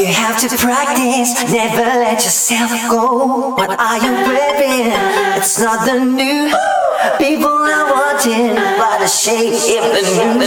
You have to practice, never let yourself go. What are you waiting? It's not the new. People are watching by the shape of the moon.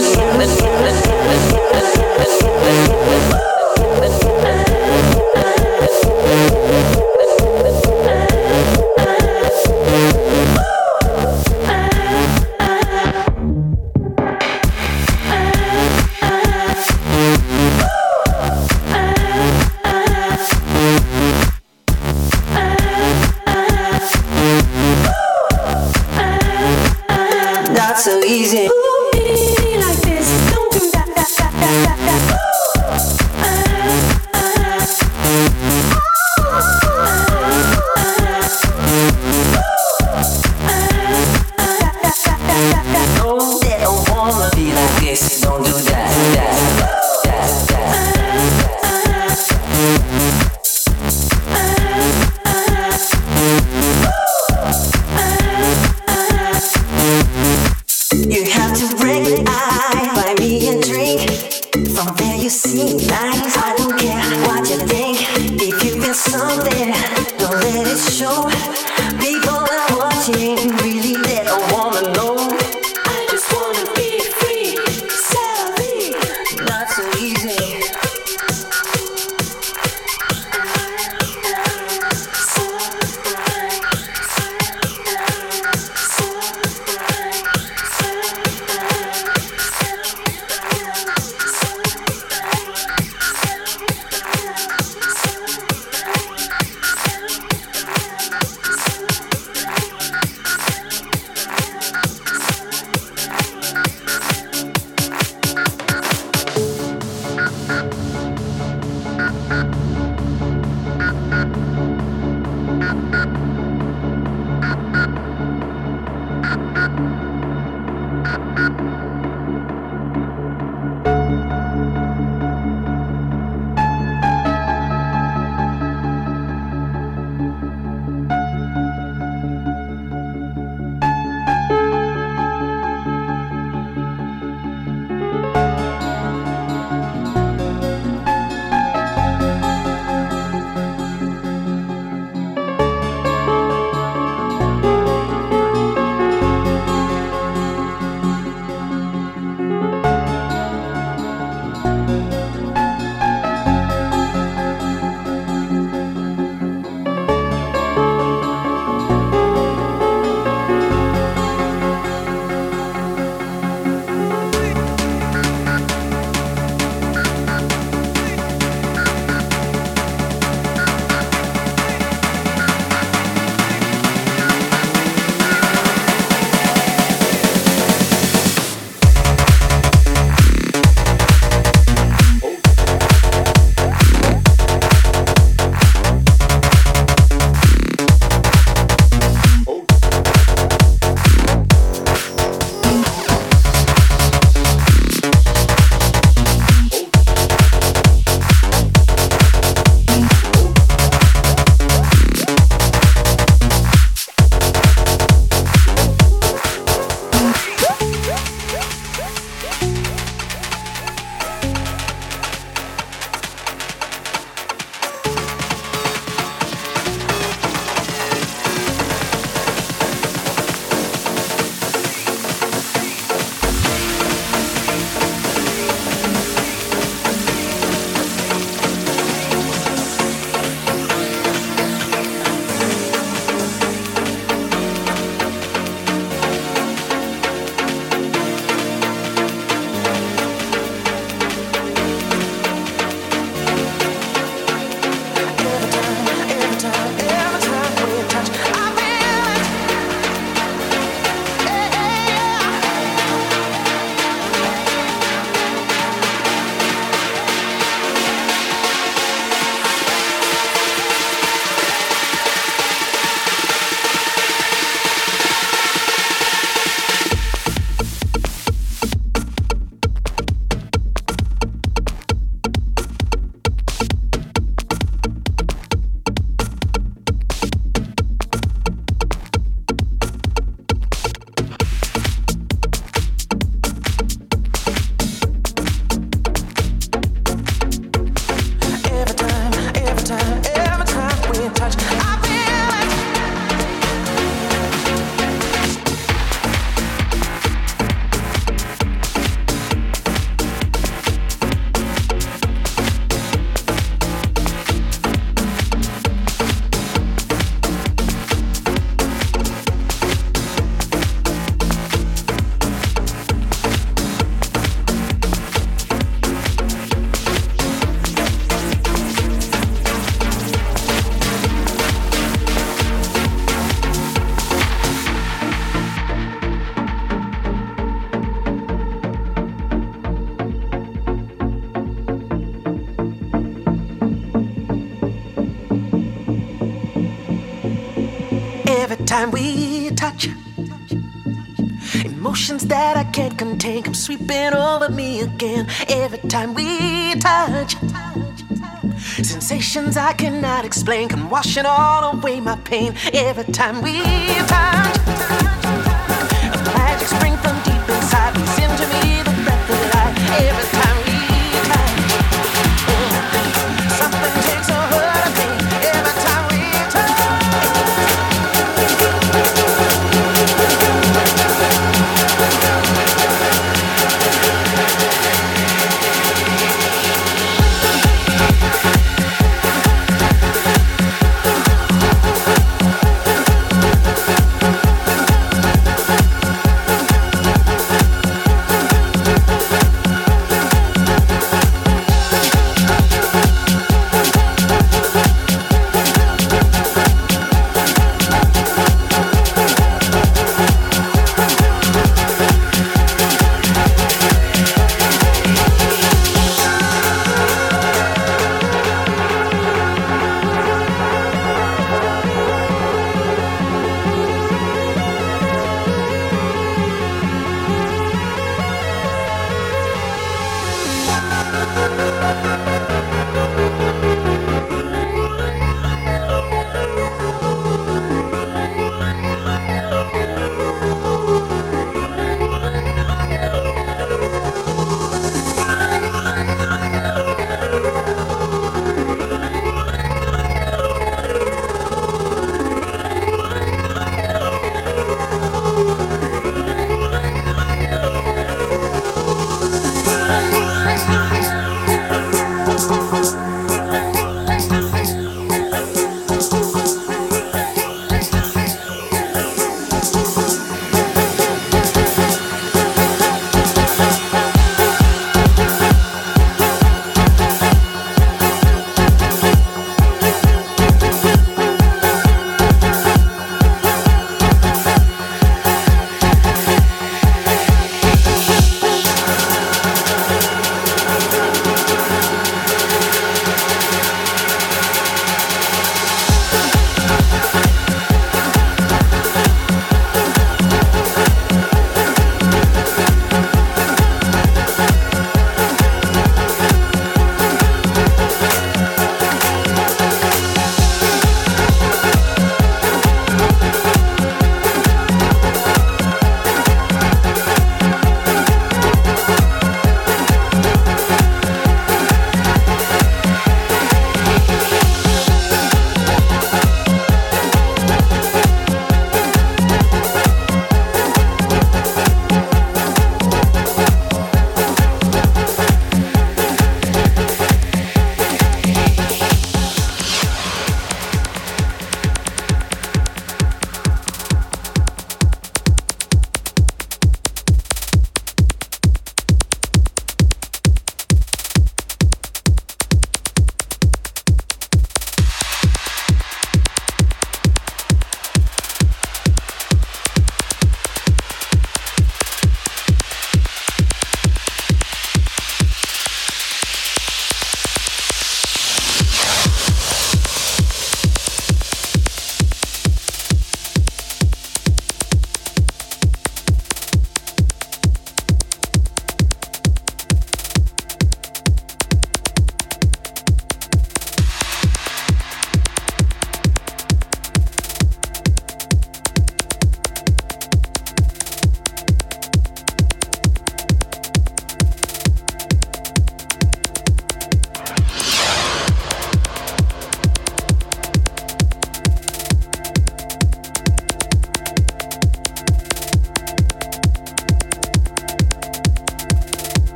Sweeping over me again. Every time we touch. Sensations I cannot explain come washing all away my pain. Every time we touch.